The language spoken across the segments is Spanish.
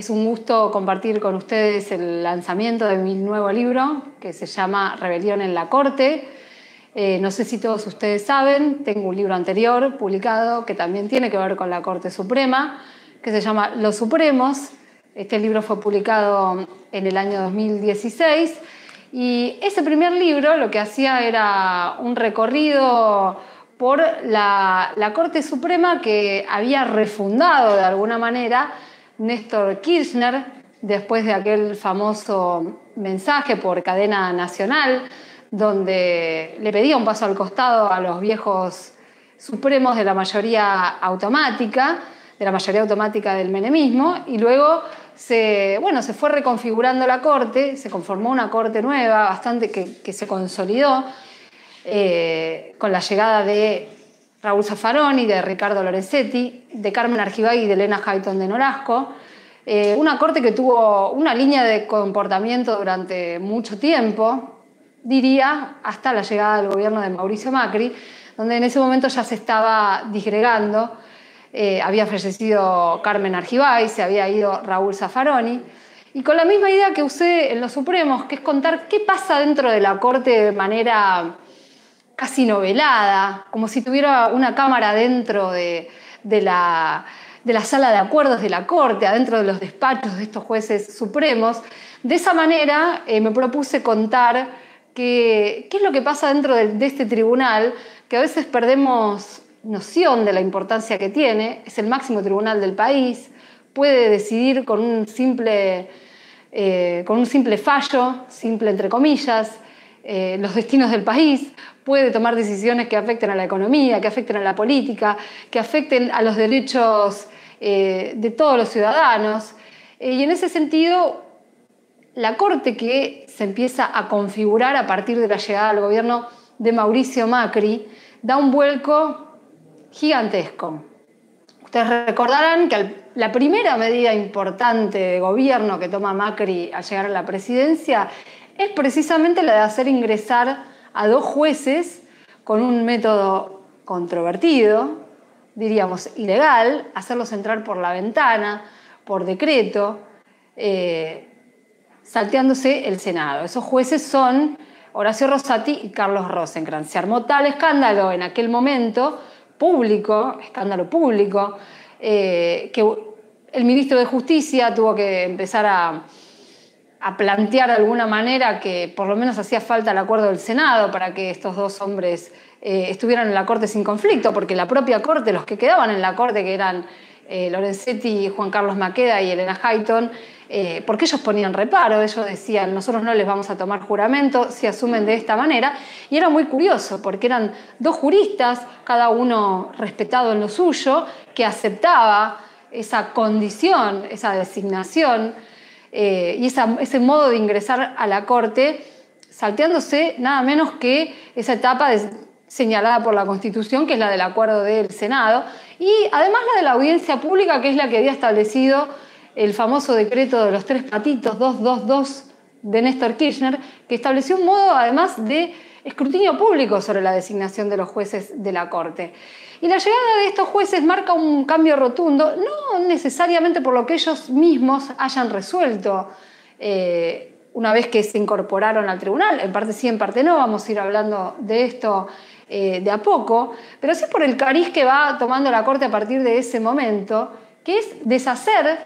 Es un gusto compartir con ustedes el lanzamiento de mi nuevo libro que se llama Rebelión en la Corte. Eh, no sé si todos ustedes saben, tengo un libro anterior publicado que también tiene que ver con la Corte Suprema, que se llama Los Supremos. Este libro fue publicado en el año 2016 y ese primer libro lo que hacía era un recorrido por la, la Corte Suprema que había refundado de alguna manera Néstor Kirchner, después de aquel famoso mensaje por cadena nacional, donde le pedía un paso al costado a los viejos supremos de la mayoría automática, de la mayoría automática del menemismo, y luego se, bueno, se fue reconfigurando la corte, se conformó una corte nueva, bastante que, se consolidó, eh, con la llegada de Raúl Zaffaroni, de Ricardo Lorenzetti, de Carmen Argibay y de Elena Hayton de Norasco. Eh, una corte que tuvo una línea de comportamiento durante mucho tiempo, diría, hasta la llegada del gobierno de Mauricio Macri, donde en ese momento ya se estaba disgregando. Eh, había fallecido Carmen Argibay, se había ido Raúl Zaffaroni. Y con la misma idea que usé en los Supremos, que es contar qué pasa dentro de la Corte de manera casi novelada, como si tuviera una cámara dentro de, la, sala de acuerdos de la Corte, adentro de los despachos de estos jueces supremos. De esa manera eh, me propuse contar qué es lo que pasa dentro de, este tribunal, que a veces perdemos noción de la importancia que tiene, es el máximo tribunal del país, puede decidir con un simple, eh, con un simple fallo, simple entre comillas, eh, los destinos del país, puede tomar decisiones que afecten a la economía, que afecten a la política, que afecten a los derechos eh, de todos los ciudadanos. Eh, y en ese sentido, la Corte que se empieza a configurar a partir de la llegada al gobierno de Mauricio Macri da un vuelco gigantesco. Ustedes recordarán que la primera medida importante de gobierno que toma Macri al llegar a la presidencia es precisamente la de hacer ingresar a dos jueces con un método controvertido, diríamos ilegal, hacerlos entrar por la ventana, por decreto, eh, salteándose el Senado. Esos jueces son Horacio Rosati y Carlos Rosenkrantz. Se armó tal escándalo en aquel momento, público, escándalo público, eh, que el ministro de Justicia tuvo que empezar a a plantear de alguna manera que por lo menos hacía falta el acuerdo del Senado para que estos dos hombres eh, estuvieran en la Corte sin conflicto, porque la propia Corte, los que quedaban en la Corte, que eran eh, Lorenzetti, Juan Carlos Maqueda y Elena Hayton, eh, porque ellos ponían reparo, ellos decían, nosotros no les vamos a tomar juramento si asumen de esta manera, y era muy curioso, porque eran dos juristas, cada uno respetado en lo suyo, que aceptaba esa condición, esa designación, eh, y ese modo de ingresar a la Corte, salteándose nada menos que esa etapa señalada por la Constitución, que es la del acuerdo del Senado, y además la de la audiencia pública, que es la que había establecido el famoso decreto de los tres patitos 222 de Néstor Kirchner, que estableció un modo además de escrutinio público sobre la designación de los jueces de la Corte. Y la llegada de estos jueces marca un cambio rotundo, no necesariamente por lo que ellos mismos hayan resuelto eh, una vez que se incorporaron al tribunal, en parte sí, en parte no, vamos a ir hablando de esto eh, de a poco, pero sí por el cariz que va tomando la Corte a partir de ese momento, que es deshacer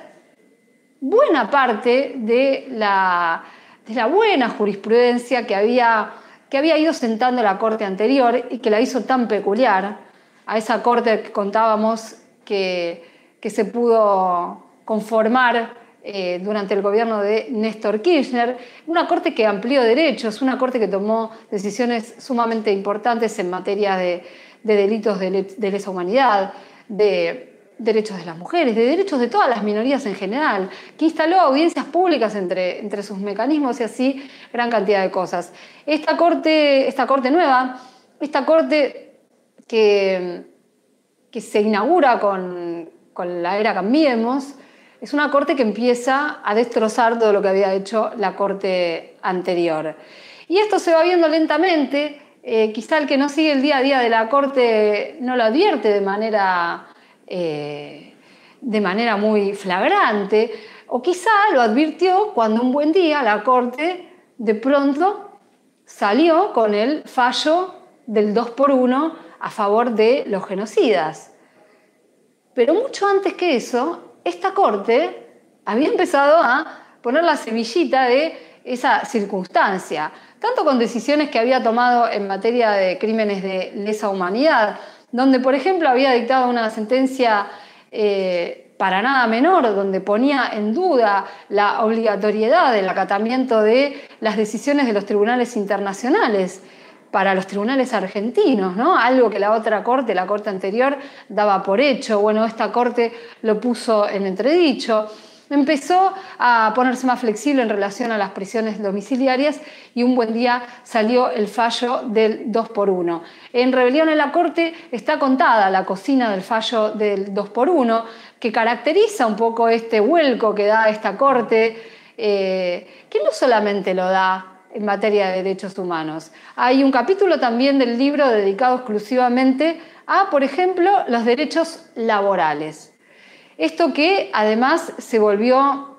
buena parte de la, de la buena jurisprudencia que había, que había ido sentando la Corte anterior y que la hizo tan peculiar a esa corte que contábamos que, se pudo conformar eh, durante el gobierno de Néstor Kirchner, una corte que amplió derechos, una corte que tomó decisiones sumamente importantes en materia de, delitos de, lesa humanidad, de derechos de las mujeres, de derechos de todas las minorías en general, que instaló audiencias públicas entre, entre sus mecanismos y así gran cantidad de cosas. Esta corte, esta corte nueva, esta corte que, se inaugura con, la era Cambiemos, es una corte que empieza a destrozar todo lo que había hecho la corte anterior. Y esto se va viendo lentamente, eh, quizá el que no sigue el día a día de la corte no lo advierte de manera, eh, de manera muy flagrante, O quizá lo advirtió cuando un buen día la Corte de pronto salió con el fallo del 2 por 1 a favor de los genocidas. Pero mucho antes que eso, esta Corte había empezado a poner la semillita de esa circunstancia, tanto con decisiones que había tomado en materia de crímenes de lesa humanidad, donde, por ejemplo, había dictado una sentencia eh, para nada menor, donde ponía en duda la obligatoriedad del acatamiento de las decisiones de los tribunales internacionales para los tribunales argentinos, ¿no? Algo que la otra corte, la corte anterior, daba por hecho. Bueno, esta corte lo puso en entredicho empezó a ponerse más flexible en relación a las prisiones domiciliarias y un buen día salió el fallo del 2 por 1. En Rebelión en la Corte está contada la cocina del fallo del 2 por 1 que caracteriza un poco este vuelco que da esta Corte, eh, que no solamente lo da en materia de derechos humanos. Hay un capítulo también del libro dedicado exclusivamente a, por ejemplo, los derechos laborales. Esto que además se volvió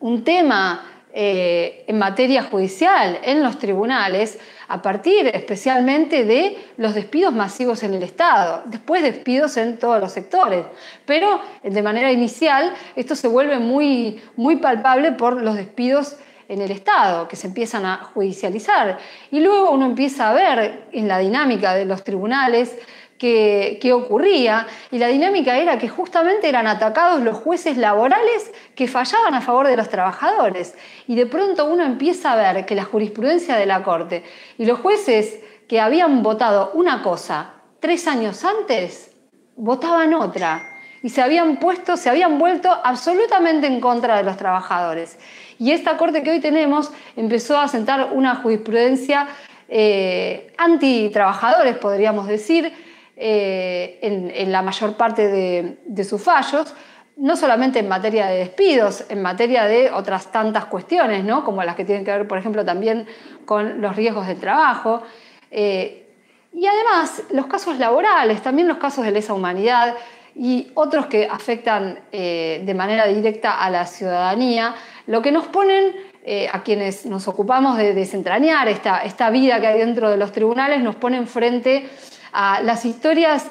un tema eh, en materia judicial, en los tribunales, a partir especialmente de los despidos masivos en el Estado, después despidos en todos los sectores. Pero de manera inicial esto se vuelve muy, muy palpable por los despidos en el Estado, que se empiezan a judicializar. Y luego uno empieza a ver en la dinámica de los tribunales que, ocurría y la dinámica era que justamente eran atacados los jueces laborales que fallaban a favor de los trabajadores. Y de pronto uno empieza a ver que la jurisprudencia de la Corte y los jueces que habían votado una cosa tres años antes, votaban otra y se habían puesto, se habían vuelto absolutamente en contra de los trabajadores. Y esta corte que hoy tenemos empezó a sentar una jurisprudencia eh, anti-trabajadores, podríamos decir, eh, en, la mayor parte de, sus fallos, no solamente en materia de despidos, en materia de otras tantas cuestiones, ¿no? como las que tienen que ver, por ejemplo, también con los riesgos del trabajo. Eh, y además, los casos laborales, también los casos de lesa humanidad y otros que afectan eh, de manera directa a la ciudadanía, lo que nos ponen a quienes nos ocupamos de desentrañar esta, esta vida que hay dentro de los tribunales, nos ponen frente a las historias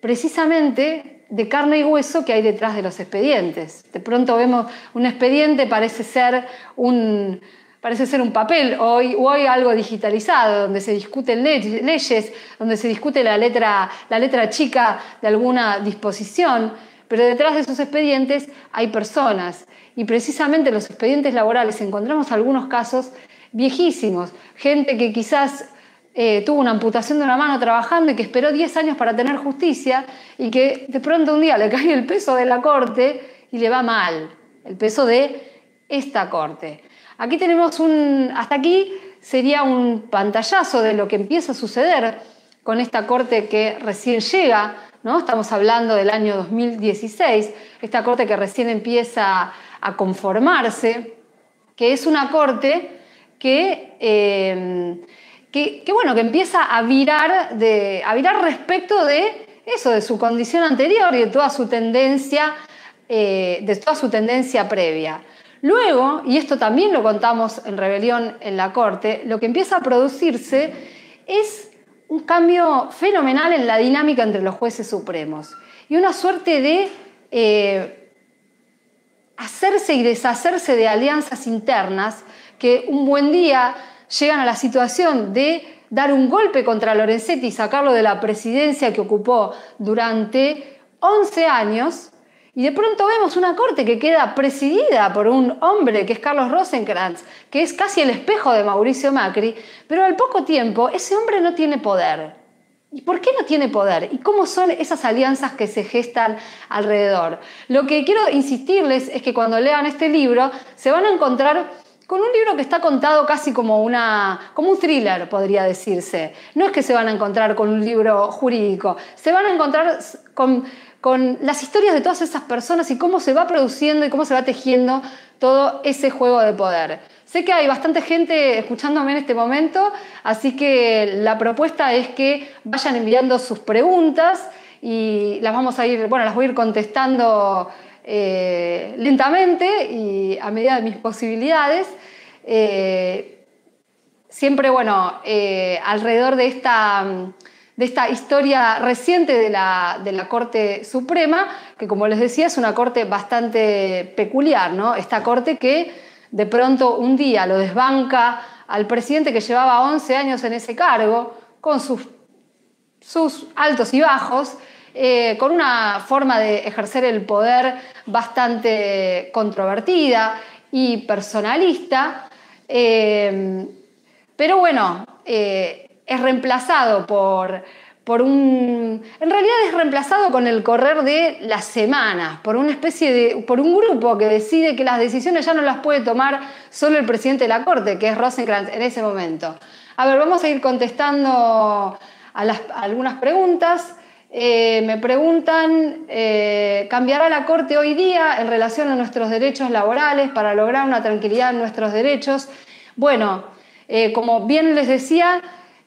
precisamente de carne y hueso que hay detrás de los expedientes. De pronto vemos un expediente, parece ser un, parece ser un papel o hoy, algo digitalizado, donde se discuten leyes, donde se discute la letra, la letra chica de alguna disposición, pero detrás de esos expedientes hay personas. Y precisamente en los expedientes laborales encontramos algunos casos viejísimos, gente que quizás eh, tuvo una amputación de una mano trabajando y que esperó 10 años para tener justicia y que de pronto un día le cae el peso de la corte y le va mal, el peso de esta corte. Aquí tenemos un, hasta aquí sería un pantallazo de lo que empieza a suceder con esta corte que recién llega, ¿no? estamos hablando del año 2016, esta corte que recién empieza a conformarse, que es una corte que... Eh, que, bueno, que empieza a virar, de, a virar respecto de eso, de su condición anterior y de toda su tendencia, eh, de toda su tendencia previa. Luego, y esto también lo contamos en Rebelión en la Corte, lo que empieza a producirse es un cambio fenomenal en la dinámica entre los jueces supremos y una suerte de eh, hacerse y deshacerse de alianzas internas que un buen día llegan a la situación de dar un golpe contra Lorenzetti y sacarlo de la presidencia que ocupó durante 11 años, y de pronto vemos una corte que queda presidida por un hombre que es Carlos Rosenkrantz, que es casi el espejo de Mauricio Macri, pero al poco tiempo ese hombre no tiene poder. ¿Y por qué no tiene poder? ¿Y cómo son esas alianzas que se gestan alrededor? Lo que quiero insistirles es que cuando lean este libro se van a encontrar con un libro que está contado casi como, una, como un thriller, podría decirse. No es que se van a encontrar con un libro jurídico, se van a encontrar con, con las historias de todas esas personas y cómo se va produciendo y cómo se va tejiendo todo ese juego de poder. Sé que hay bastante gente escuchándome en este momento, así que la propuesta es que vayan enviando sus preguntas y las vamos a ir, bueno, las voy a ir contestando eh, lentamente y a medida de mis posibilidades. Eh, siempre, bueno, eh, alrededor de esta, de esta historia reciente de la, de la, Corte Suprema, que como les decía es una corte bastante peculiar, ¿no? Esta corte que de pronto un día lo desbanca al presidente que llevaba 11 años en ese cargo, con sus, sus altos y bajos, eh, con una forma de ejercer el poder bastante controvertida y personalista, eh, pero bueno, eh, es reemplazado por, por un... En realidad es reemplazado con el correr de las semanas, por una especie de... por un grupo que decide que las decisiones ya no las puede tomar solo el presidente de la Corte, que es Rosenkrantz en ese momento. A ver, vamos a ir contestando a, las, algunas preguntas. Eh, me preguntan, eh, ¿cambiará la Corte hoy día en relación a nuestros derechos laborales para lograr una tranquilidad en nuestros derechos? Bueno, eh, como bien les decía,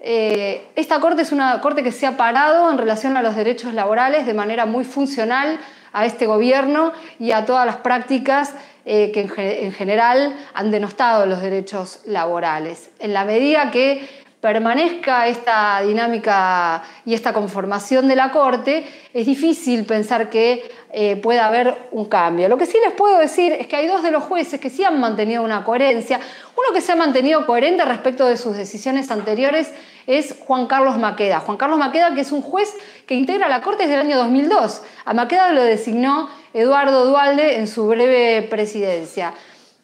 esta Corte es una Corte que se ha parado en relación a los derechos laborales de manera muy funcional a este gobierno y a todas las prácticas que en general han denostado los derechos laborales. En la medida que permanezca esta dinámica y esta conformación de la Corte, es difícil pensar que eh, pueda haber un cambio. Lo que sí les puedo decir es que hay dos de los jueces que sí han mantenido una coherencia. Uno que se ha mantenido coherente respecto de sus decisiones anteriores es Juan Carlos Maqueda. Juan Carlos Maqueda, que es un juez que integra la Corte desde el año 2002. A Maqueda lo designó Eduardo Dualde en su breve presidencia.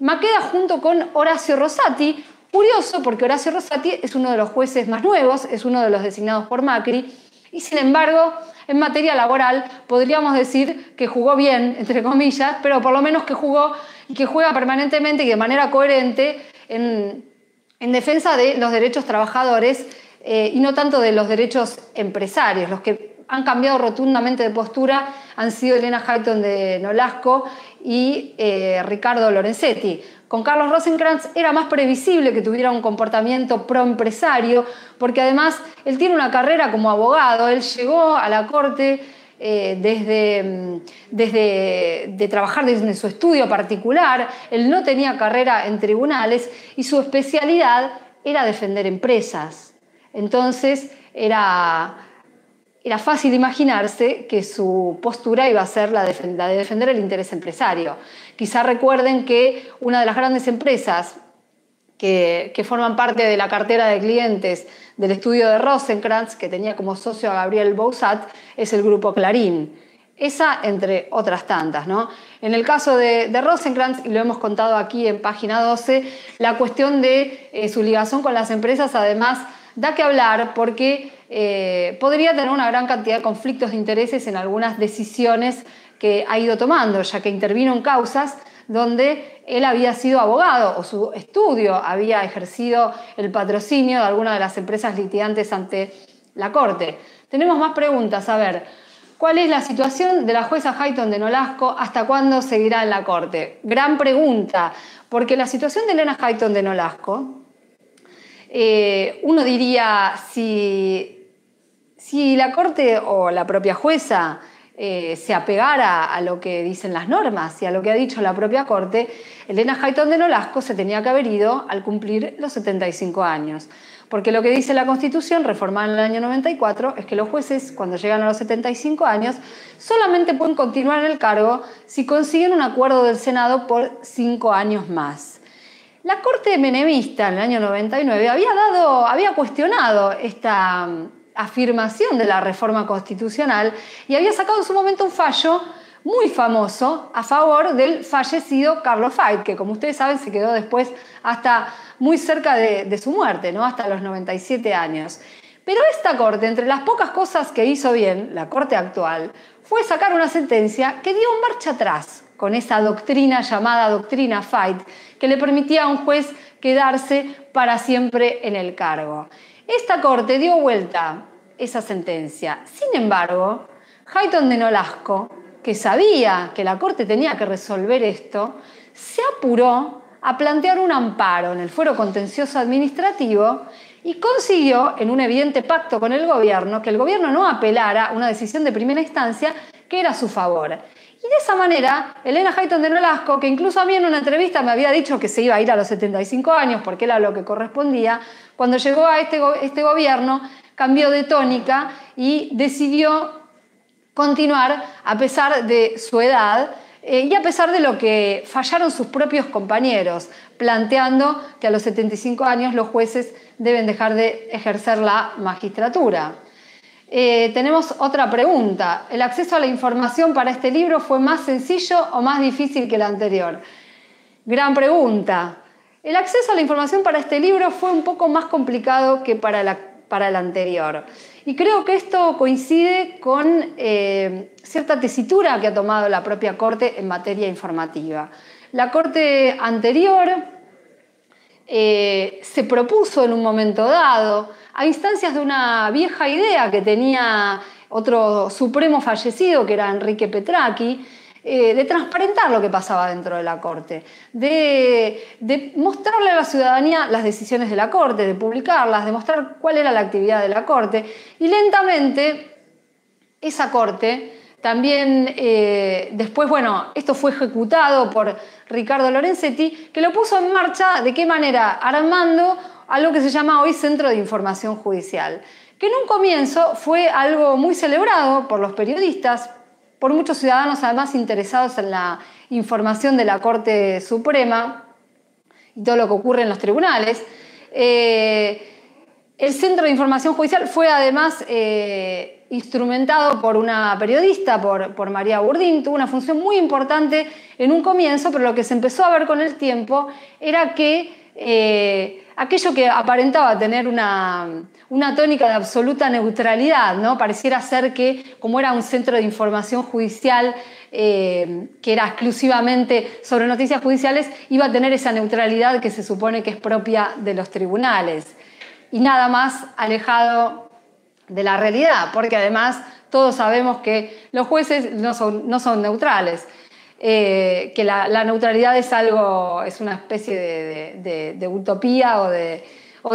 Maqueda junto con Horacio Rosati Curioso porque Horacio Rosati es uno de los jueces más nuevos, es uno de los designados por Macri, y sin embargo, en materia laboral podríamos decir que jugó bien, entre comillas, pero por lo menos que jugó y que juega permanentemente y de manera coherente en, defensa de los derechos trabajadores eh, y no tanto de los derechos empresarios. Los que han cambiado rotundamente de postura han sido Elena Hayton de Nolasco y eh, Ricardo Lorenzetti. Con Carlos Rosenkrantz era más previsible que tuviera un comportamiento proempresario, porque además él tiene una carrera como abogado, él llegó a la corte eh, desde, mm, desde de trabajar desde su estudio particular, él no tenía carrera en tribunales y su especialidad era defender empresas. Entonces era era fácil imaginarse que su postura iba a ser la de, defender el interés empresario. Quizá recuerden que una de las grandes empresas que, forman parte de la cartera de clientes del estudio de Rosenkrantz, que tenía como socio a Gabriel Bousat, es el grupo Clarín. Esa entre otras tantas. ¿no? En el caso de, de, Rosenkrantz, y lo hemos contado aquí en página 12, la cuestión de eh, su ligación con las empresas además da que hablar porque eh, podría tener una gran cantidad de conflictos de intereses en algunas decisiones que ha ido tomando, ya que intervino en causas donde él había sido abogado o su estudio había ejercido el patrocinio de alguna de las empresas litigantes ante la Corte. Tenemos más preguntas. A ver, ¿cuál es la situación de la jueza Hayton de Nolasco? ¿Hasta cuándo seguirá en la Corte? Gran pregunta, porque la situación de Elena Hayton de Nolasco, eh, uno diría, si si la Corte o la propia jueza eh, se apegara a lo que dicen las normas y a lo que ha dicho la propia Corte, Elena Hayton de Nolasco se tenía que haber ido al cumplir los 75 años. Porque lo que dice la Constitución, reformada en el año 94, es que los jueces, cuando llegan a los 75 años, solamente pueden continuar en el cargo si consiguen un acuerdo del Senado por cinco años más. La Corte Menemista en el año 99 había, dado, había cuestionado esta, afirmación de la reforma constitucional y había sacado en su momento un fallo muy famoso a favor del fallecido Carlos Fait, que como ustedes saben se quedó después hasta muy cerca de, su muerte, ¿no? hasta los 97 años. Pero esta corte, entre las pocas cosas que hizo bien, la corte actual, fue sacar una sentencia que dio marcha atrás con esa doctrina llamada doctrina Fight, que le permitía a un juez quedarse para siempre en el cargo. Esta corte dio vuelta esa sentencia. Sin embargo, Hayton de Nolasco, que sabía que la corte tenía que resolver esto, se apuró a plantear un amparo en el fuero contencioso administrativo y consiguió, en un evidente pacto con el gobierno, que el gobierno no apelara una decisión de primera instancia que era a su favor. Y de esa manera, Elena Hayton de Nolasco, que incluso a mí en una entrevista me había dicho que se iba a ir a los 75 años porque era lo que correspondía, cuando llegó a este, este gobierno cambió de tónica y decidió continuar a pesar de su edad eh, y a pesar de lo que fallaron sus propios compañeros, planteando que a los 75 años los jueces deben dejar de ejercer la magistratura. Eh, tenemos otra pregunta. ¿El acceso a la información para este libro fue más sencillo o más difícil que el anterior? Gran pregunta. El acceso a la información para este libro fue un poco más complicado que para, para el anterior. Y creo que esto coincide con eh, cierta tesitura que ha tomado la propia Corte en materia informativa. La Corte anterior eh, se propuso en un momento dado, a instancias de una vieja idea que tenía otro supremo fallecido, que era Enrique Petracchi, eh, de transparentar lo que pasaba dentro de la Corte, de, mostrarle a la ciudadanía las decisiones de la Corte, de publicarlas, de mostrar cuál era la actividad de la Corte. Y lentamente esa Corte también, eh, después, bueno, esto fue ejecutado por Ricardo Lorenzetti, que lo puso en marcha, ¿de qué manera? Armando algo que se llama hoy Centro de Información Judicial, que en un comienzo fue algo muy celebrado por los periodistas, por muchos ciudadanos además interesados en la información de la Corte Suprema y todo lo que ocurre en los tribunales. Eh, el Centro de Información Judicial fue además eh, instrumentado por una periodista, por, María Burdín, tuvo una función muy importante en un comienzo, pero lo que se empezó a ver con el tiempo era que eh, aquello que aparentaba tener una, tónica de absoluta neutralidad, ¿no? Pareciera ser que, como era un centro de información judicial eh, que era exclusivamente sobre noticias judiciales, iba a tener esa neutralidad que se supone que es propia de los tribunales. Y nada más alejado de la realidad, porque además todos sabemos que los jueces no son, no son neutrales. Eh, que la, neutralidad es algo, es una especie de, utopía o de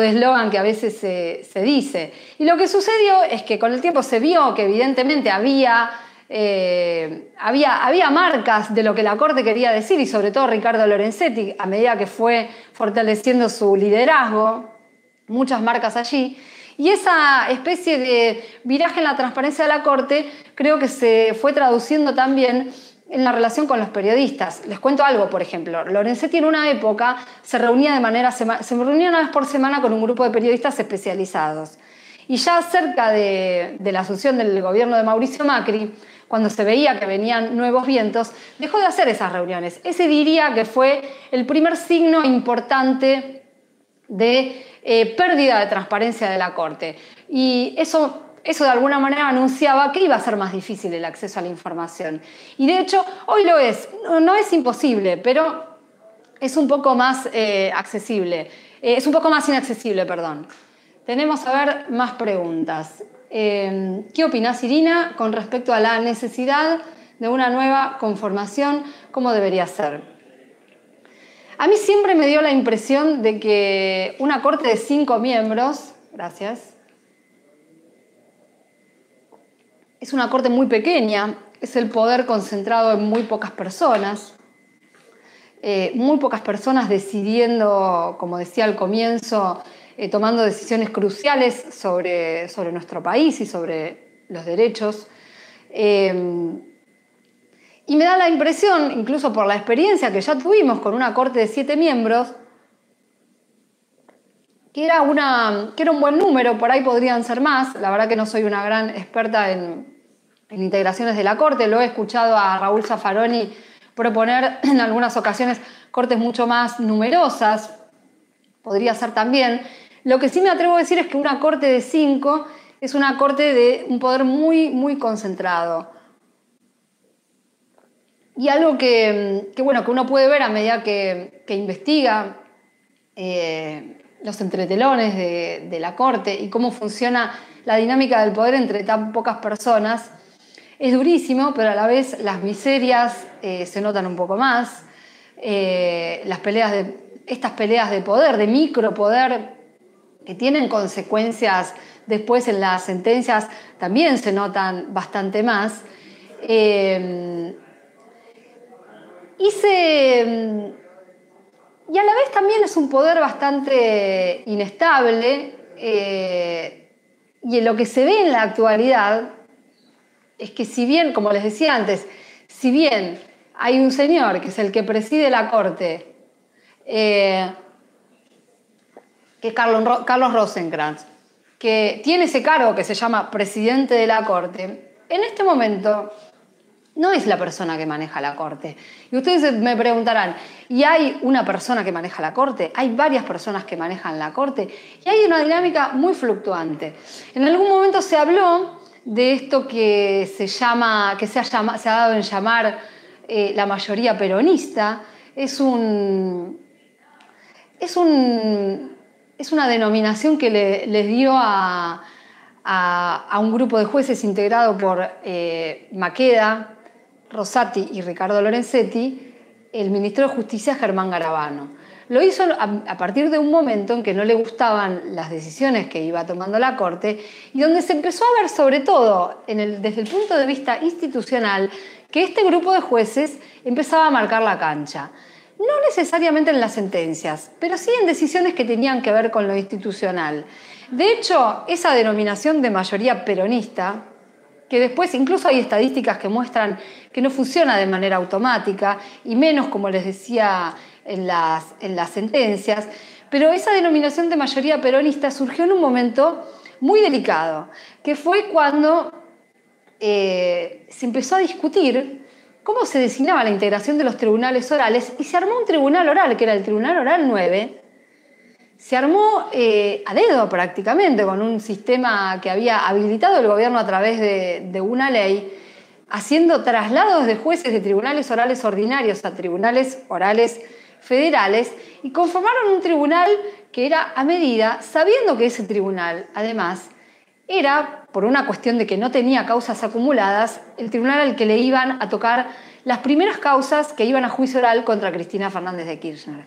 eslogan que a veces se, dice. Y lo que sucedió es que con el tiempo se vio que evidentemente había, eh, había, había marcas de lo que la Corte quería decir y sobre todo Ricardo Lorenzetti, a medida que fue fortaleciendo su liderazgo, muchas marcas allí. Y esa especie de viraje en la transparencia de la Corte creo que se fue traduciendo también en la relación con los periodistas. Les cuento algo, por ejemplo. Lorenzetti en una época se reunía de manera, se reunía una vez por semana con un grupo de periodistas especializados. Y ya cerca de, la asunción del gobierno de Mauricio Macri, cuando se veía que venían nuevos vientos, dejó de hacer esas reuniones. Ese diría que fue el primer signo importante de eh, pérdida de transparencia de la Corte. Y eso eso de alguna manera anunciaba que iba a ser más difícil el acceso a la información. Y de hecho, hoy lo es. No, es imposible, pero es un poco más eh, accesible. Eh, es un poco más inaccesible, perdón. Tenemos a ver más preguntas. Eh, ¿Qué opinas, Irina, con respecto a la necesidad de una nueva conformación? ¿Cómo debería ser? A mí siempre me dio la impresión de que una corte de cinco miembros, gracias, es una corte muy pequeña, es el poder concentrado en muy pocas personas, eh, muy pocas personas decidiendo, como decía al comienzo, eh, tomando decisiones cruciales sobre, sobre, nuestro país y sobre los derechos. Eh, y me da la impresión, incluso por la experiencia que ya tuvimos con una corte de siete miembros, que era, una, que era un buen número, por ahí podrían ser más. La verdad que no soy una gran experta en, en integraciones de la Corte. Lo he escuchado a Raúl Zaffaroni proponer en algunas ocasiones cortes mucho más numerosas. Podría ser también. Lo que sí me atrevo a decir es que una corte de cinco es una corte de un poder muy, muy concentrado. Y algo que, bueno, que uno puede ver a medida que, investiga eh, los entretelones de, de la corte y cómo funciona la dinámica del poder entre tan pocas personas, es durísimo, pero a la vez las miserias eh, se notan un poco más. Eh, las peleas de, estas peleas de poder, de micropoder, que tienen consecuencias después en las sentencias, también se notan bastante más. Eh, y, se, y a la vez también es un poder bastante inestable. Y en lo que se ve en la actualidad es que si bien, como les decía antes, si bien hay un señor que es el que preside la Corte, eh, que es Carlos, Carlos Rosenkrantz, que tiene ese cargo que se llama presidente de la Corte, en este momento no es la persona que maneja la Corte. Y ustedes me preguntarán, ¿y hay una persona que maneja la Corte? Hay varias personas que manejan la Corte y hay una dinámica muy fluctuante. En algún momento se habló de esto que se, llama, que se, ha, dado en llamar eh, la mayoría peronista. Es un, es un, es una denominación que le, les dio a, a, un grupo de jueces integrado por eh, Maqueda, Rosati y Ricardo Lorenzetti, el ministro de Justicia Germán Garabano. Lo hizo a, partir de un momento en que no le gustaban las decisiones que iba tomando la Corte y donde se empezó a ver sobre todo desde el punto de vista institucional que este grupo de jueces empezaba a marcar la cancha. No necesariamente en las sentencias, pero sí en decisiones que tenían que ver con lo institucional. De hecho, esa denominación de mayoría peronista, que después incluso hay estadísticas que muestran que no funciona de manera automática, y menos, como les decía, en las, en las sentencias, pero esa denominación de mayoría peronista surgió en un momento muy delicado, que fue cuando eh, se empezó a discutir cómo se designaba la integración de los tribunales orales y se armó un tribunal oral, que era el Tribunal Oral 9. Se armó eh, a dedo prácticamente, con un sistema que había habilitado el gobierno a través de, una ley, haciendo traslados de jueces de tribunales orales ordinarios a tribunales orales federales y conformaron un tribunal que era a medida, sabiendo que ese tribunal, además, era, por una cuestión de que no tenía causas acumuladas, el tribunal al que le iban a tocar las primeras causas que iban a juicio oral contra Cristina Fernández de Kirchner.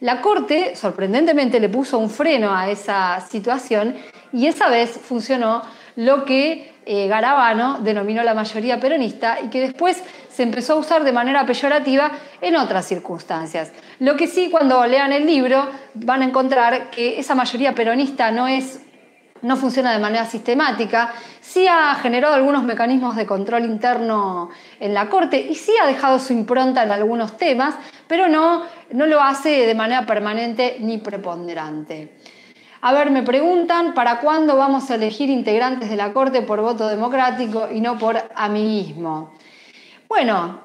La Corte, sorprendentemente, le puso un freno a esa situación y esa vez funcionó lo que eh, Garabano denominó la mayoría peronista y que después se empezó a usar de manera peyorativa en otras circunstancias. Lo que sí, cuando lean el libro, van a encontrar que esa mayoría peronista no es no funciona de manera sistemática, sí ha generado algunos mecanismos de control interno en la Corte y sí ha dejado su impronta en algunos temas, pero no, no lo hace de manera permanente ni preponderante. A ver, me preguntan, ¿para cuándo vamos a elegir integrantes de la Corte por voto democrático y no por amiguismo? Bueno,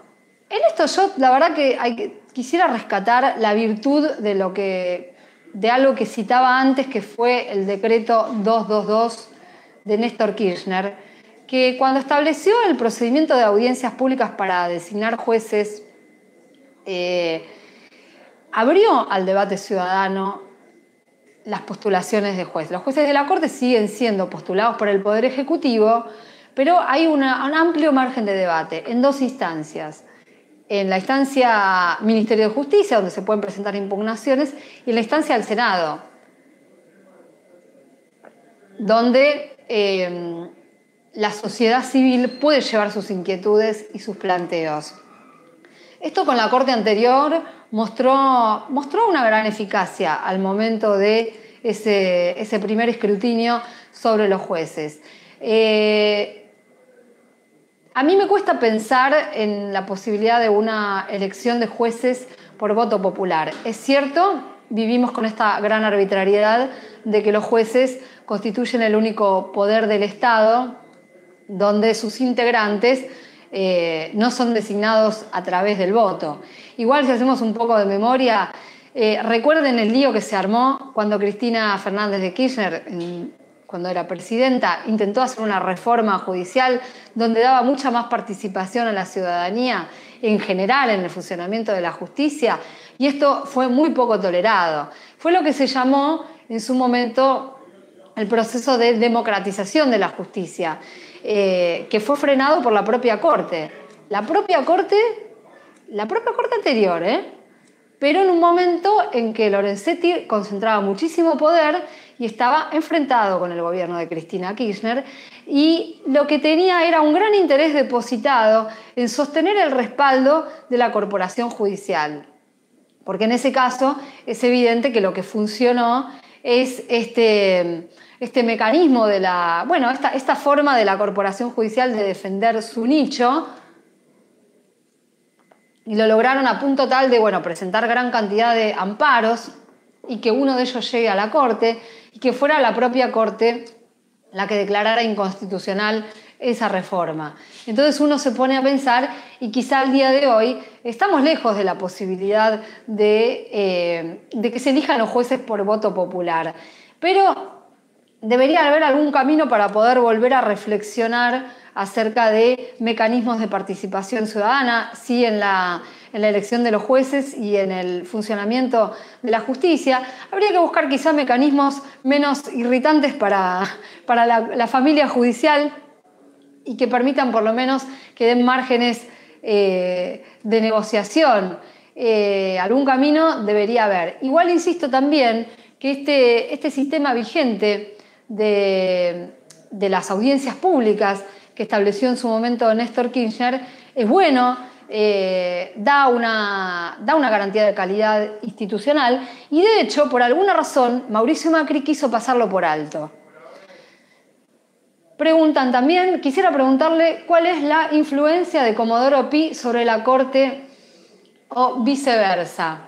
en esto yo la verdad que quisiera rescatar la virtud de lo que de algo que citaba antes, que fue el decreto 222 de Néstor Kirchner, que cuando estableció el procedimiento de audiencias públicas para designar jueces, eh, abrió al debate ciudadano las postulaciones de jueces. Los jueces de la Corte siguen siendo postulados por el Poder Ejecutivo, pero hay un amplio margen de debate en dos instancias en la instancia Ministerio de Justicia, donde se pueden presentar impugnaciones, y en la instancia del Senado, donde eh, la sociedad civil puede llevar sus inquietudes y sus planteos. Esto con la Corte anterior mostró, mostró una gran eficacia al momento de ese, ese primer escrutinio sobre los jueces. Eh, a mí me cuesta pensar en la posibilidad de una elección de jueces por voto popular. Es cierto, vivimos con esta gran arbitrariedad de que los jueces constituyen el único poder del Estado, donde sus integrantes eh, no son designados a través del voto. Igual si hacemos un poco de memoria, eh, recuerden el lío que se armó cuando Cristina Fernández de Kirchner, cuando era presidenta, intentó hacer una reforma judicial donde daba mucha más participación a la ciudadanía en general en el funcionamiento de la justicia y esto fue muy poco tolerado. Fue lo que se llamó en su momento el proceso de democratización de la justicia, eh, que fue frenado por la propia Corte. La propia Corte, la propia Corte anterior, ¿eh? Pero en un momento en que Lorenzetti concentraba muchísimo poder y estaba enfrentado con el gobierno de Cristina Kirchner y lo que tenía era un gran interés depositado en sostener el respaldo de la corporación judicial. Porque en ese caso es evidente que lo que funcionó es este, este mecanismo de la, bueno, esta, esta forma de la corporación judicial de defender su nicho, y lo lograron a punto tal de bueno, presentar gran cantidad de amparos y que uno de ellos llegue a la Corte y que fuera la propia Corte la que declarara inconstitucional esa reforma. Entonces uno se pone a pensar y quizá al día de hoy estamos lejos de la posibilidad de, eh, de que se elijan los jueces por voto popular. Pero debería haber algún camino para poder volver a reflexionar acerca de mecanismos de participación ciudadana, sí en la, elección de los jueces y en el funcionamiento de la justicia. Habría que buscar quizá mecanismos menos irritantes para, para la, familia judicial y que permitan por lo menos que den márgenes eh, de negociación. Eh, algún camino debería haber. Igual insisto también que este, este sistema vigente de, de las audiencias públicas que estableció en su momento Néstor Kirchner es bueno, eh, da, una, da una garantía de calidad institucional y de hecho, por alguna razón, Mauricio Macri quiso pasarlo por alto. Preguntan también, quisiera preguntarle cuál es la influencia de Comodoro Pi sobre la Corte o viceversa.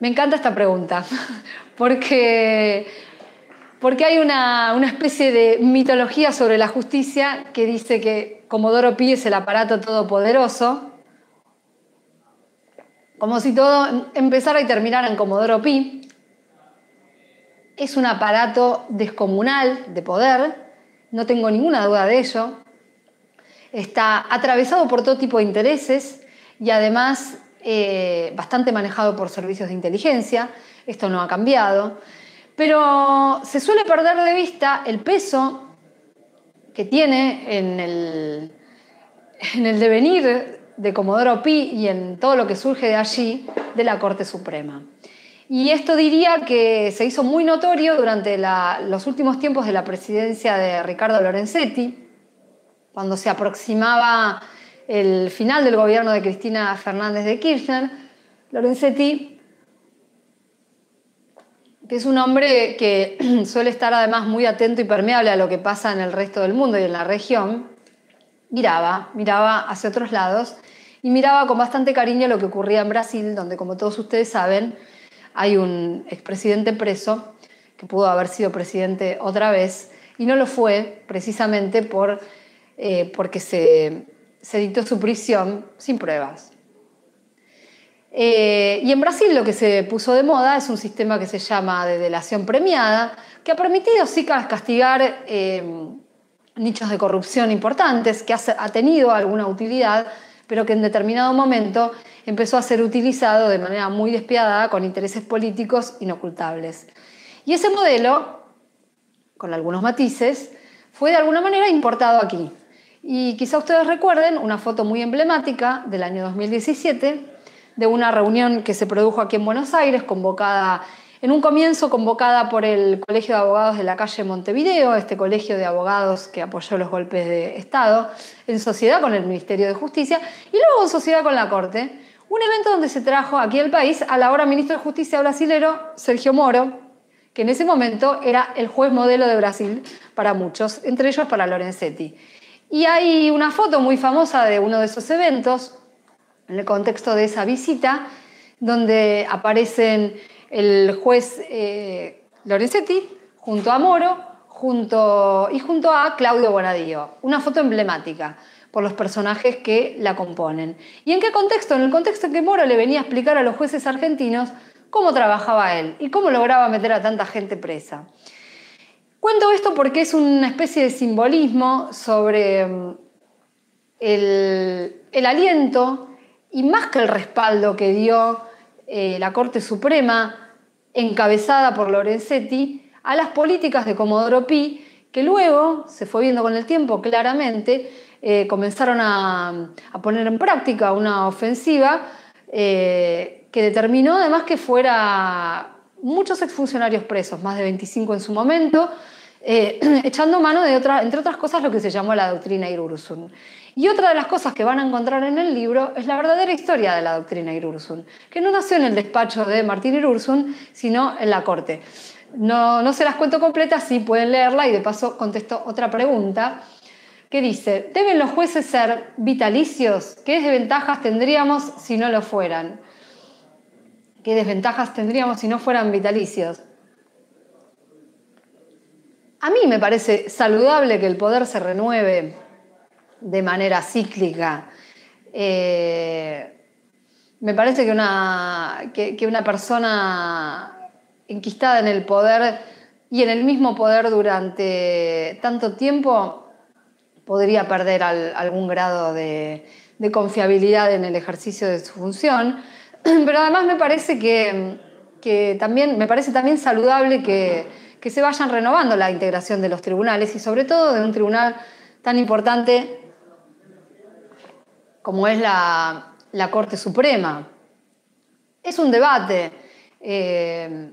Me encanta esta pregunta, porque porque hay una, especie de mitología sobre la justicia que dice que Comodoro Pi es el aparato todopoderoso, como si todo empezara y terminara en Comodoro Pi. Es un aparato descomunal de poder, no tengo ninguna duda de ello. Está atravesado por todo tipo de intereses y además eh, bastante manejado por servicios de inteligencia. Esto no ha cambiado. Pero se suele perder de vista el peso que tiene en el, en el devenir de Comodoro Pi y en todo lo que surge de allí de la Corte Suprema. Y esto diría que se hizo muy notorio durante los últimos tiempos de la presidencia de Ricardo Lorenzetti, cuando se aproximaba el final del gobierno de Cristina Fernández de Kirchner. Lorenzetti que es un hombre que suele estar además muy atento y permeable a lo que pasa en el resto del mundo y en la región, miraba, miraba hacia otros lados y miraba con bastante cariño lo que ocurría en Brasil, donde como todos ustedes saben, hay un expresidente preso que pudo haber sido presidente otra vez y no lo fue precisamente por, eh, porque se, se dictó su prisión sin pruebas. Eh, y en Brasil lo que se puso de moda es un sistema que se llama de delación premiada, que ha permitido sí castigar eh, nichos de corrupción importantes, que ha, tenido alguna utilidad, pero que en determinado momento empezó a ser utilizado de manera muy despiadada con intereses políticos inocultables. Y ese modelo, con algunos matices, fue de alguna manera importado aquí. Y quizá ustedes recuerden una foto muy emblemática del año 2017 de una reunión que se produjo aquí en Buenos Aires, convocada en un comienzo convocada por el Colegio de Abogados de la calle Montevideo, este colegio de abogados que apoyó los golpes de Estado, en sociedad con el Ministerio de Justicia y luego en sociedad con la Corte, un evento donde se trajo aquí al país al ahora ministro de Justicia brasilero Sergio Moro, que en ese momento era el juez modelo de Brasil para muchos, entre ellos para Lorenzetti. Y hay una foto muy famosa de uno de esos eventos, en el contexto de esa visita, donde aparecen el juez eh, Lorenzetti junto a Moro junto, y junto a Claudio Bonadío. Una foto emblemática por los personajes que la componen. ¿Y en qué contexto? En el contexto en que Moro le venía a explicar a los jueces argentinos cómo trabajaba él y cómo lograba meter a tanta gente presa. Cuento esto porque es una especie de simbolismo sobre mm, el, el aliento y más que el respaldo que dio eh, la Corte Suprema, encabezada por Lorenzetti, a las políticas de Comodoro Pi, que luego se fue viendo con el tiempo claramente, eh, comenzaron a, poner en práctica una ofensiva eh, que determinó además que fuera muchos exfuncionarios presos, más de 25 en su momento, eh, echando mano de otra, entre otras cosas, lo que se llamó la doctrina Irursun. Y otra de las cosas que van a encontrar en el libro es la verdadera historia de la doctrina Irursun, que no nació en el despacho de Martín Irursun, sino en la corte. No, no se las cuento completas, sí pueden leerla y de paso contesto otra pregunta que dice, ¿deben los jueces ser vitalicios? ¿Qué desventajas tendríamos si no lo fueran? ¿Qué desventajas tendríamos si no fueran vitalicios? A mí me parece saludable que el poder se renueve de manera cíclica. Eh, me parece que una, que, una persona enquistada en el poder y en el mismo poder durante tanto tiempo podría perder algún grado de, confiabilidad en el ejercicio de su función, pero además me parece que, también, me parece también saludable que, que, se vayan renovando la integración de los tribunales y sobre todo de un tribunal tan importante como es la, Corte Suprema. Es un debate. Eh,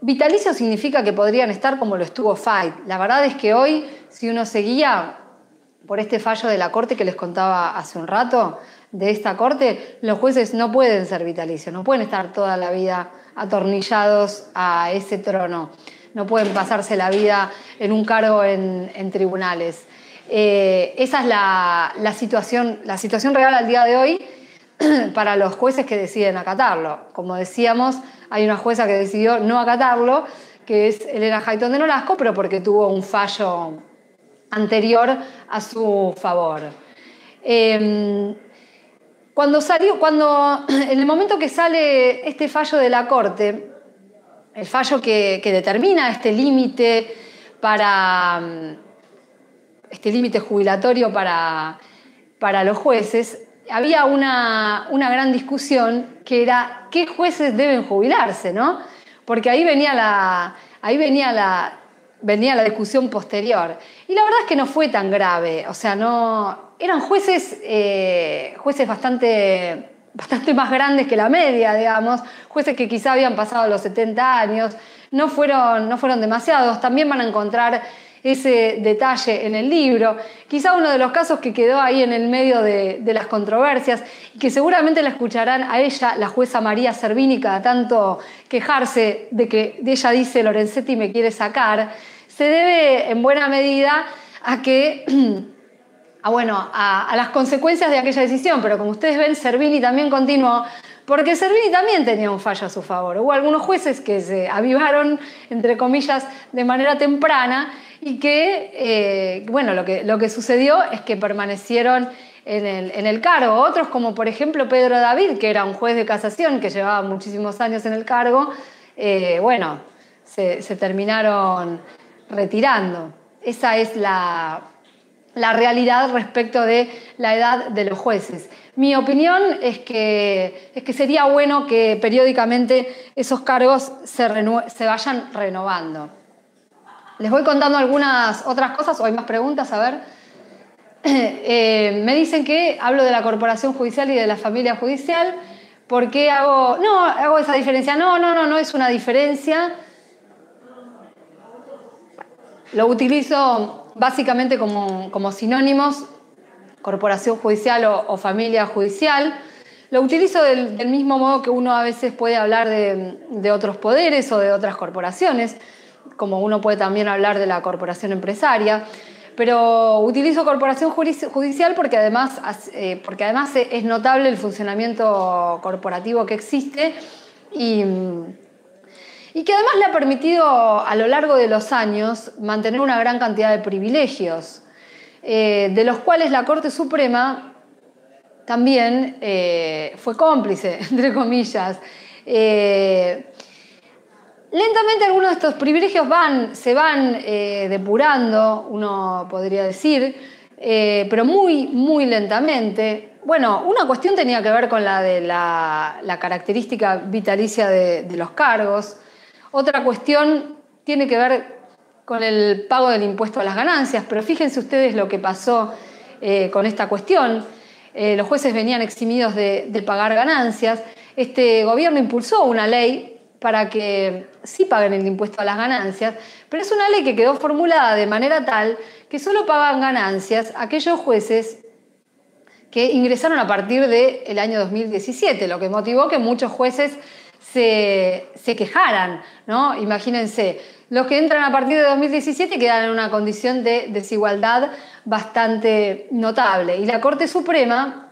vitalicio significa que podrían estar como lo estuvo Fight. La verdad es que hoy, si uno seguía por este fallo de la Corte que les contaba hace un rato, de esta Corte, los jueces no pueden ser vitalicios, no pueden estar toda la vida atornillados a ese trono, no pueden pasarse la vida en un cargo en tribunales. Eh, esa es la, situación, la situación real al día de hoy para los jueces que deciden acatarlo. Como decíamos, hay una jueza que decidió no acatarlo, que es Elena Hayton de Nolasco, pero porque tuvo un fallo anterior a su favor. Em, cuando salió, cuando en el momento que sale este fallo de la Corte, el fallo que determina este límite para este límite jubilatorio para, para los jueces, había una, gran discusión que era qué jueces deben jubilarse, ¿no? Porque ahí venía la, ahí venía la, venía la discusión posterior. Y la verdad es que no fue tan grave, o sea, no, eran jueces, eh, jueces bastante, bastante más grandes que la media, digamos, jueces que quizá habían pasado los 70 años, no fueron, no fueron demasiados, también van a encontrar ese detalle en el libro. Quizá uno de los casos que quedó ahí en el medio de, las controversias y que seguramente la escucharán a ella, la jueza María Servini, cada tanto quejarse de que de ella dice Lorenzetti me quiere sacar, se debe en buena medida a que a, bueno, a, las consecuencias de aquella decisión, pero como ustedes ven, Servini también continuó, porque Servini también tenía un fallo a su favor. Hubo algunos jueces que se avivaron, entre comillas, de manera temprana y que, eh, bueno, lo que, lo que sucedió es que permanecieron en el, en el, cargo. Otros, como por ejemplo Pedro David, que era un juez de casación que llevaba muchísimos años en el cargo, eh, bueno, se, terminaron retirando. Esa es la, la, realidad respecto de la edad de los jueces. Mi opinión es que, es que sería bueno que periódicamente esos cargos se, vayan renovando. Les voy contando algunas otras cosas o hay más preguntas, a ver. Eh, me dicen que hablo de la corporación judicial y de la familia judicial. ¿Por qué hago, no, hago esa diferencia? No, no, no, no es una diferencia. Lo utilizo básicamente como, sinónimos, corporación judicial o, familia judicial. Lo utilizo del, mismo modo que uno a veces puede hablar de otros poderes o de otras corporaciones como uno puede también hablar de la corporación empresaria, pero utilizo corporación judicial porque además, eh, porque además es notable el funcionamiento corporativo que existe y, y que además le ha permitido a lo largo de los años mantener una gran cantidad de privilegios, eh, de los cuales la Corte Suprema también eh, fue cómplice, entre comillas. Lentamente algunos de estos privilegios se van eh, depurando, uno podría decir, eh, pero muy, muy lentamente. Bueno, una cuestión tenía que ver con la de la, característica vitalicia de, los cargos. Otra cuestión tiene que ver con el pago del impuesto a las ganancias, pero fíjense ustedes lo que pasó eh, con esta cuestión. los jueces venían eximidos de pagar ganancias. Este gobierno impulsó una ley para que sí paguen el impuesto a las ganancias, pero es una ley que quedó formulada de manera tal que solo pagan ganancias aquellos jueces que ingresaron a partir del año 2017, lo que motivó que muchos jueces se, quejaran. ¿no? Imagínense, los que entran a partir de 2017 quedan en una condición de desigualdad bastante notable. Y la Corte Suprema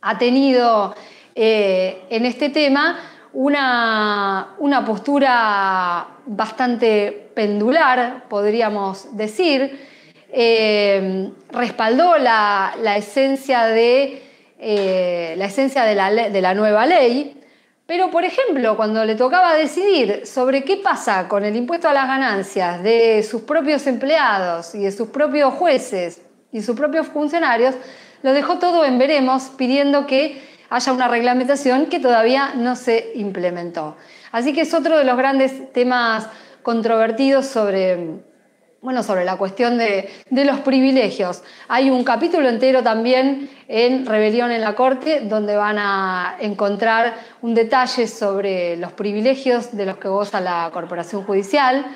ha tenido eh, en este tema una, una, postura bastante pendular, podríamos decir, eh, respaldó la, esencia, de, eh, la, esencia la, de la nueva ley, pero por ejemplo, cuando le tocaba decidir sobre qué pasa con el impuesto a las ganancias de sus propios empleados y de sus propios jueces y sus propios funcionarios, lo dejó todo en veremos pidiendo que haya una reglamentación que todavía no se implementó. Así que es otro de los grandes temas controvertidos sobre bueno, sobre la cuestión de, los privilegios. Hay un capítulo entero también en Rebelión en la Corte donde van a encontrar un detalle sobre los privilegios de los que goza la Corporación Judicial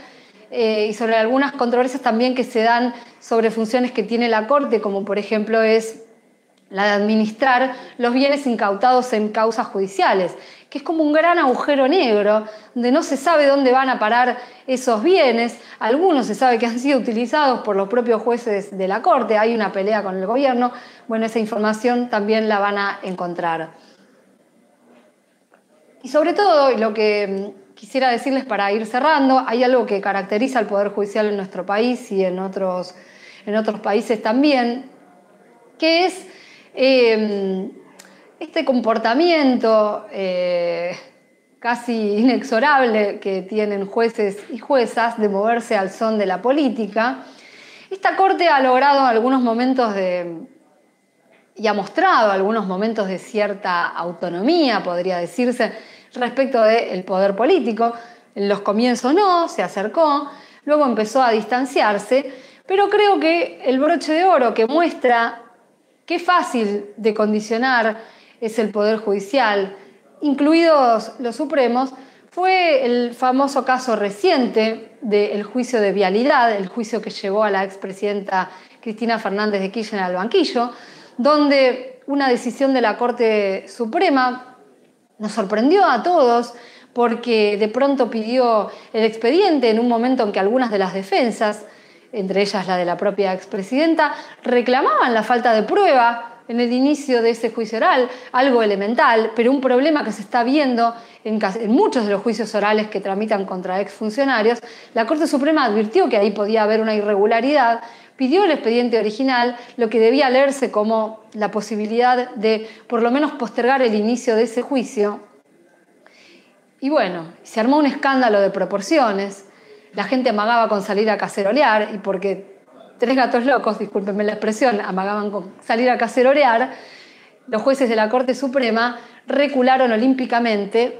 eh, y sobre algunas controversias también que se dan sobre funciones que tiene la Corte, como por ejemplo es la de administrar los bienes incautados en causas judiciales es como un gran agujero negro, donde no se sabe dónde van a parar esos bienes. Algunos se sabe que han sido utilizados por los propios jueces de la Corte, hay una pelea con el gobierno. Bueno, esa información también la van a encontrar. Y sobre todo, lo que mm, quisiera decirles para ir cerrando, hay algo que caracteriza al Poder Judicial en nuestro país y en otros, en otros países también, que es eh, este comportamiento eh, casi inexorable que tienen jueces y juezas de moverse al son de la política, esta Corte ha logrado algunos momentos de, y ha mostrado algunos momentos de cierta autonomía, podría decirse, respecto del poder político. En los comienzos no, se acercó, luego empezó a distanciarse, pero creo que el broche de oro que muestra qué fácil de condicionar es el Poder Judicial, incluidos los Supremos, fue el famoso caso reciente del juicio de vialidad, el juicio que llevó a la expresidenta Cristina Fernández de Kirchner al banquillo, donde una decisión de la Corte Suprema nos sorprendió a todos porque de pronto pidió el expediente en un momento en que algunas de las defensas, entre ellas la de la propia expresidenta, reclamaban la falta de prueba en el inicio de ese juicio oral, algo elemental, pero un problema que se está viendo en, muchos de los juicios orales que tramitan contra exfuncionarios, la Corte Suprema advirtió que ahí podía haber una irregularidad, pidió el expediente original, lo que debía leerse como la posibilidad de por lo menos postergar el inicio de ese juicio. Y bueno, se armó un escándalo de proporciones, la gente amagaba con salir a cacerolear y porque tres gatos locos, discúlpenme la expresión, amagaban con salir a cacerorear, los jueces de la Corte Suprema recularon olímpicamente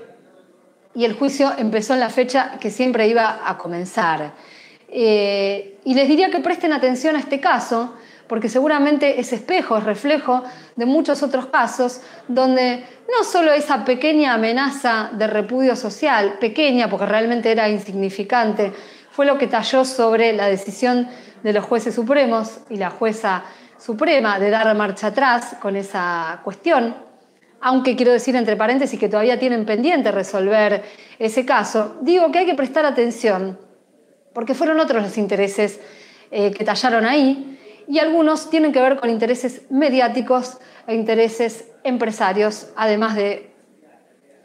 y el juicio empezó en la fecha que siempre iba a comenzar. Eh, y les diría que presten atención a este caso, porque seguramente es espejo, es reflejo de muchos otros casos donde no solo esa pequeña amenaza de repudio social, pequeña porque realmente era insignificante, fue lo que talló sobre la decisión de los jueces supremos y la jueza suprema de dar marcha atrás con esa cuestión, aunque quiero decir entre paréntesis que todavía tienen pendiente resolver ese caso, digo que hay que prestar atención, porque fueron otros los intereses eh, que tallaron ahí, y algunos tienen que ver con intereses mediáticos e intereses empresarios, además de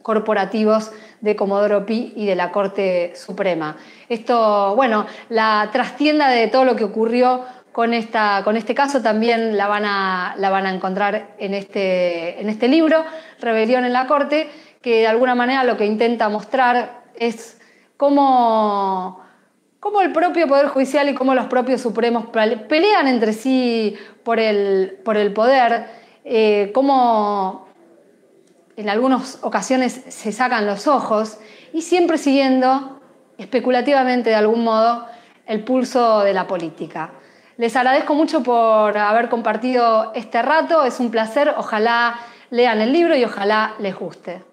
corporativos de Comodoro Pi y de la Corte Suprema. Esto, bueno, la trastienda de todo lo que ocurrió con, esta, con este caso también la van a, la van a encontrar en este, en este libro, Rebelión en la Corte, que de alguna manera lo que intenta mostrar es cómo, cómo el propio Poder Judicial y cómo los propios Supremos pelean entre sí por el, por el poder, eh, cómo en algunas ocasiones se sacan los ojos y siempre siguiendo especulativamente de algún modo el pulso de la política. Les agradezco mucho por haber compartido este rato, es un placer, ojalá lean el libro y ojalá les guste.